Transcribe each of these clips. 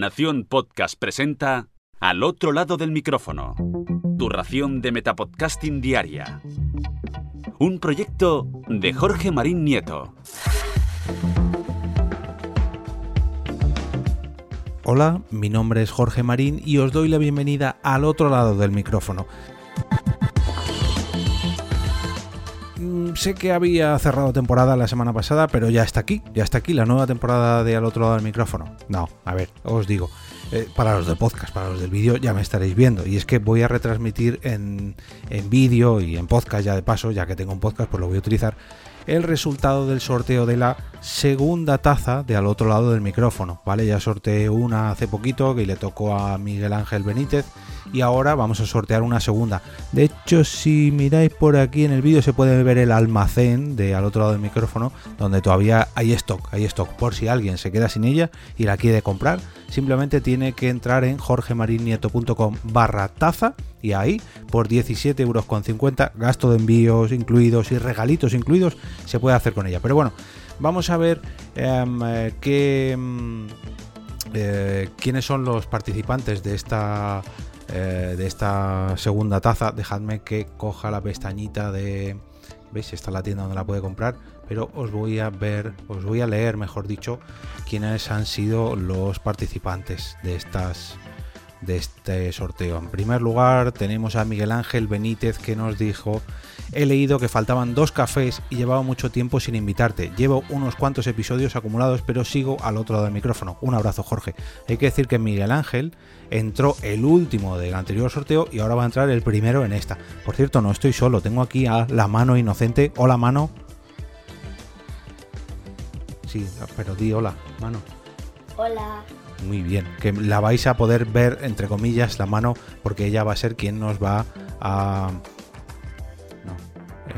Nación Podcast presenta Al otro lado del micrófono. Tu ración de Metapodcasting Diaria. Un proyecto de Jorge Marín Nieto. Hola, mi nombre es Jorge Marín y os doy la bienvenida al otro lado del micrófono. Sé que había cerrado temporada la semana pasada, pero ya está aquí, ya está aquí la nueva temporada de Al otro lado del micrófono. No, a ver, os digo, eh, para los de podcast, para los del vídeo ya me estaréis viendo. Y es que voy a retransmitir en, en vídeo y en podcast ya de paso, ya que tengo un podcast, pues lo voy a utilizar el resultado del sorteo de la segunda taza de al otro lado del micrófono, ¿vale? Ya sorteé una hace poquito que le tocó a Miguel Ángel Benítez y ahora vamos a sortear una segunda. De hecho, si miráis por aquí en el vídeo se puede ver el almacén de al otro lado del micrófono donde todavía hay stock, hay stock por si alguien se queda sin ella y la quiere comprar, simplemente tiene que entrar en jorgemarinieto.com barra taza y ahí por 17,50 euros gasto de envíos incluidos y regalitos incluidos se puede hacer con ella. Pero bueno, vamos a ver em, eh, qué, em, eh, quiénes son los participantes de esta eh, de esta segunda taza. Dejadme que coja la pestañita de... ¿Veis? Esta es la tienda donde la puede comprar. Pero os voy a ver, os voy a leer, mejor dicho, quiénes han sido los participantes de estas de este sorteo. En primer lugar tenemos a Miguel Ángel Benítez que nos dijo He leído que faltaban dos cafés y llevaba mucho tiempo sin invitarte. Llevo unos cuantos episodios acumulados pero sigo al otro lado del micrófono. Un abrazo Jorge. Hay que decir que Miguel Ángel entró el último del anterior sorteo y ahora va a entrar el primero en esta. Por cierto, no estoy solo, tengo aquí a la mano inocente. Hola mano. Sí, pero di hola, mano. Hola. Muy bien, que la vais a poder ver, entre comillas, la mano, porque ella va a ser quien nos va a...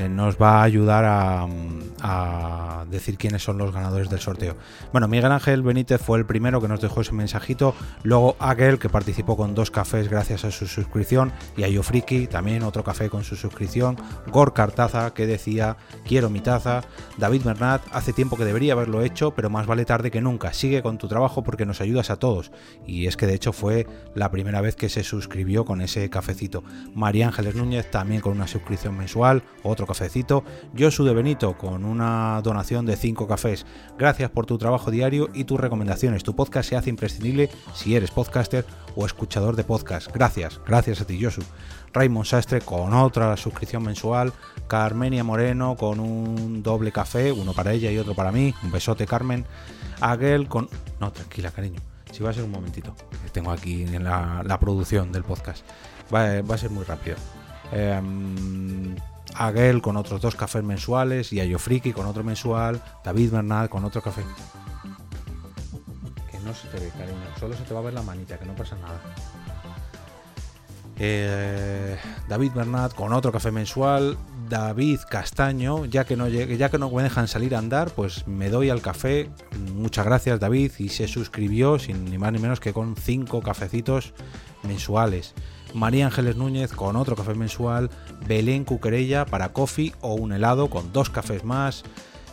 Eh, nos va a ayudar a, a decir quiénes son los ganadores del sorteo. Bueno, Miguel Ángel Benítez fue el primero que nos dejó ese mensajito. Luego Aquel, que participó con dos cafés gracias a su suscripción. Y a Yofriki, también otro café con su suscripción. Gor Cartaza, que decía, quiero mi taza. David Bernat, hace tiempo que debería haberlo hecho, pero más vale tarde que nunca. Sigue con tu trabajo porque nos ayudas a todos. Y es que de hecho fue la primera vez que se suscribió con ese cafecito. María Ángeles Núñez, también con una suscripción mensual, otro cafecito. Josu de Benito, con un una donación de 5 cafés. Gracias por tu trabajo diario y tus recomendaciones. Tu podcast se hace imprescindible si eres podcaster o escuchador de podcast. Gracias, gracias a ti, Josu. Raymond Sastre con otra suscripción mensual. Carmenia Moreno con un doble café, uno para ella y otro para mí. Un besote, Carmen. Aguel con. No, tranquila, cariño. Si va a ser un momentito. Tengo aquí en la, producción del podcast. Va, va, a ser muy rápido. Eh, Aguel con otros dos cafés mensuales y a Yofriki con otro mensual, David Bernal con otro café. Que no se te ve, cariño, solo se te va a ver la manita, que no pasa nada. Eh, David Bernat con otro café mensual, David Castaño, ya que no ya que no me dejan salir a andar, pues me doy al café. Muchas gracias David y se suscribió sin ni más ni menos que con cinco cafecitos mensuales. María Ángeles Núñez con otro café mensual, Belén Cuquerella para coffee o un helado con dos cafés más,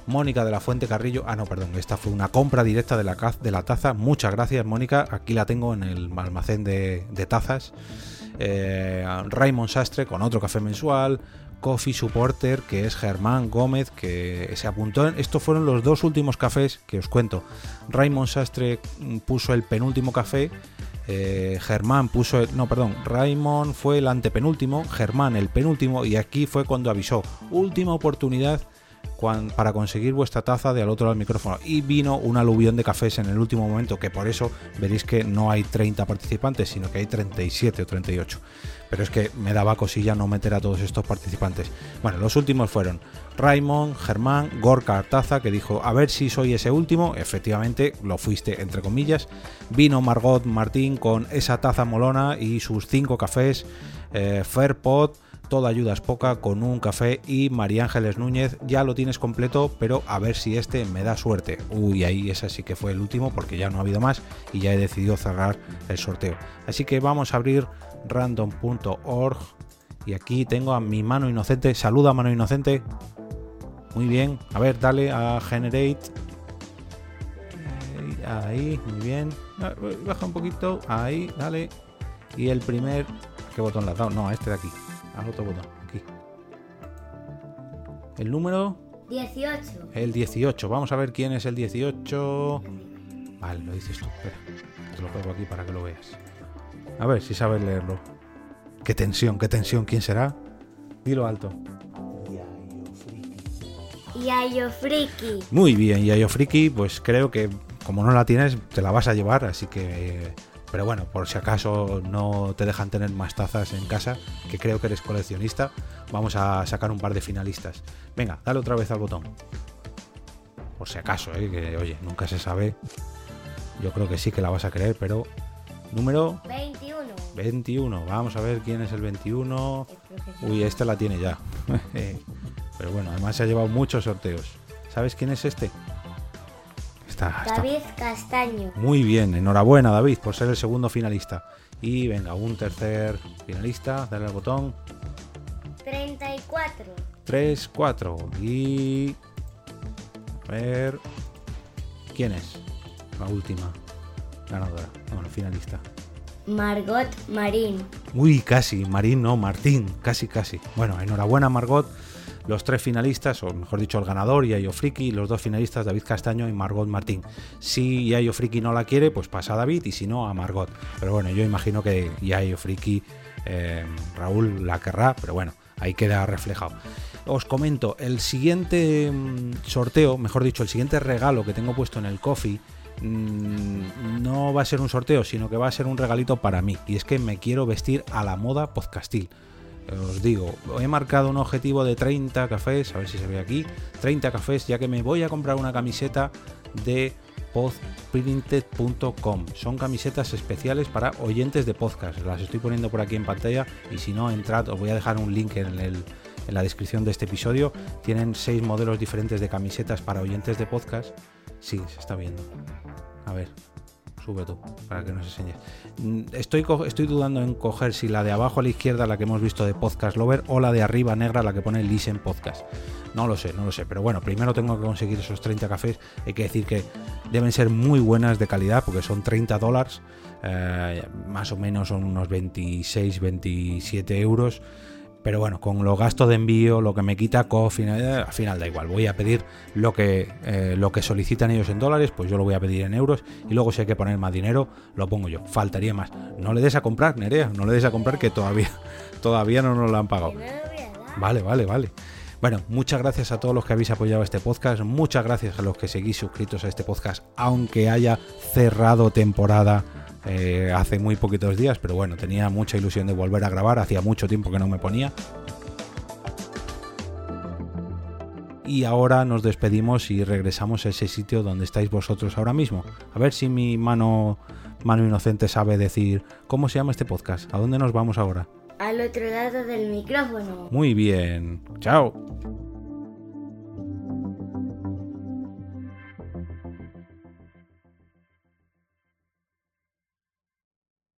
Mónica de la Fuente Carrillo, ah no, perdón, esta fue una compra directa de la, taza, muchas gracias Mónica, aquí la tengo en el almacén de, tazas, eh, Raymond Sastre con otro café mensual, Coffee Supporter, que es Germán Gómez, que se apuntó. En, estos fueron los dos últimos cafés que os cuento. Raymond Sastre puso el penúltimo café eh, Germán puso, no, perdón, Raymond fue el antepenúltimo, Germán el penúltimo y aquí fue cuando avisó, última oportunidad para conseguir vuestra taza de al otro lado del micrófono. Y vino un aluvión de cafés en el último momento, que por eso veréis que no hay 30 participantes, sino que hay 37 o 38 pero es que me daba cosilla no meter a todos estos participantes. Bueno, los últimos fueron Raymond, Germán, Gorka Artaza, que dijo, a ver si soy ese último, efectivamente lo fuiste, entre comillas. Vino Margot Martín con esa taza molona y sus cinco cafés, eh, Fairpot, Toda ayuda es poca con un café y María Ángeles Núñez ya lo tienes completo, pero a ver si este me da suerte. Uy, ahí ese sí que fue el último porque ya no ha habido más y ya he decidido cerrar el sorteo. Así que vamos a abrir random.org y aquí tengo a mi mano inocente. Saluda mano inocente. Muy bien. A ver, dale a generate. ahí, muy bien. Ah, Baja un poquito, ahí, dale. Y el primer... ¿Qué botón le has dado? No, a este de aquí. Al otro botón, aquí. El número... 18. El 18. Vamos a ver quién es el 18. Vale, lo dices tú. Espera. Te lo pego aquí para que lo veas. A ver si sabes leerlo. Qué tensión, qué tensión. ¿Quién será? Dilo alto. Yayo Friki. Muy bien, Yayo Friki, pues creo que como no la tienes, te la vas a llevar, así que... Pero bueno, por si acaso no te dejan tener más tazas en casa, que creo que eres coleccionista, vamos a sacar un par de finalistas. Venga, dale otra vez al botón. Por si acaso, ¿eh? que oye, nunca se sabe. Yo creo que sí que la vas a creer, pero... Número 21. 21. Vamos a ver quién es el 21. El profesor. Uy, este la tiene ya. Pero bueno, además se ha llevado muchos sorteos. ¿Sabes quién es este? Está, está David Castaño. muy bien. Enhorabuena, David, por ser el segundo finalista. Y venga, un tercer finalista. Dale al botón. 34. 3, 4. Y. A ver. ¿Quién es? La última ganadora. Bueno, finalista. Margot Marín. Uy, casi, Marín, no, Martín, casi, casi. Bueno, enhorabuena, Margot. Los tres finalistas, o mejor dicho, el ganador, Yayo Friki, los dos finalistas, David Castaño y Margot Martín. Si Yayo Friki no la quiere, pues pasa a David, y si no, a Margot. Pero bueno, yo imagino que Yayo Friki, eh, Raúl la querrá, pero bueno, ahí queda reflejado. Os comento, el siguiente mm, sorteo, mejor dicho, el siguiente regalo que tengo puesto en el coffee mm, no va a ser un sorteo, sino que va a ser un regalito para mí. Y es que me quiero vestir a la moda podcastil. Os digo, he marcado un objetivo de 30 cafés, a ver si se ve aquí, 30 cafés, ya que me voy a comprar una camiseta de podprinted.com. Son camisetas especiales para oyentes de podcast. Las estoy poniendo por aquí en pantalla y si no, entrad, os voy a dejar un link en, el- en la descripción de este episodio. Tienen seis modelos diferentes de camisetas para oyentes de podcast. Sí, se está viendo. A ver, sube tú, para que nos enseñes. Mm, Estoy, estoy dudando en coger si la de abajo a la izquierda, la que hemos visto de Podcast Lover, o la de arriba negra, la que pone Listen Podcast. No lo sé, no lo sé. Pero bueno, primero tengo que conseguir esos 30 cafés. Hay que decir que deben ser muy buenas de calidad, porque son 30 dólares. eh, más o menos son unos 26, 27 euros. Pero bueno, con los gastos de envío, lo que me quita Coffee, eh, al final da igual. Voy a pedir lo que, eh, lo que solicitan ellos en dólares, pues yo lo voy a pedir en euros. Y luego si hay que poner más dinero, lo pongo yo. Faltaría más. No le des a comprar, Nerea, no le des a comprar que todavía, todavía no nos lo han pagado. Vale, vale, vale. Bueno, muchas gracias a todos los que habéis apoyado este podcast, muchas gracias a los que seguís suscritos a este podcast, aunque haya cerrado temporada eh, hace muy poquitos días, pero bueno, tenía mucha ilusión de volver a grabar, hacía mucho tiempo que no me ponía. Y ahora nos despedimos y regresamos a ese sitio donde estáis vosotros ahora mismo. A ver si mi mano, mano inocente sabe decir cómo se llama este podcast, a dónde nos vamos ahora. Al otro lado del micrófono. Muy bien, chao.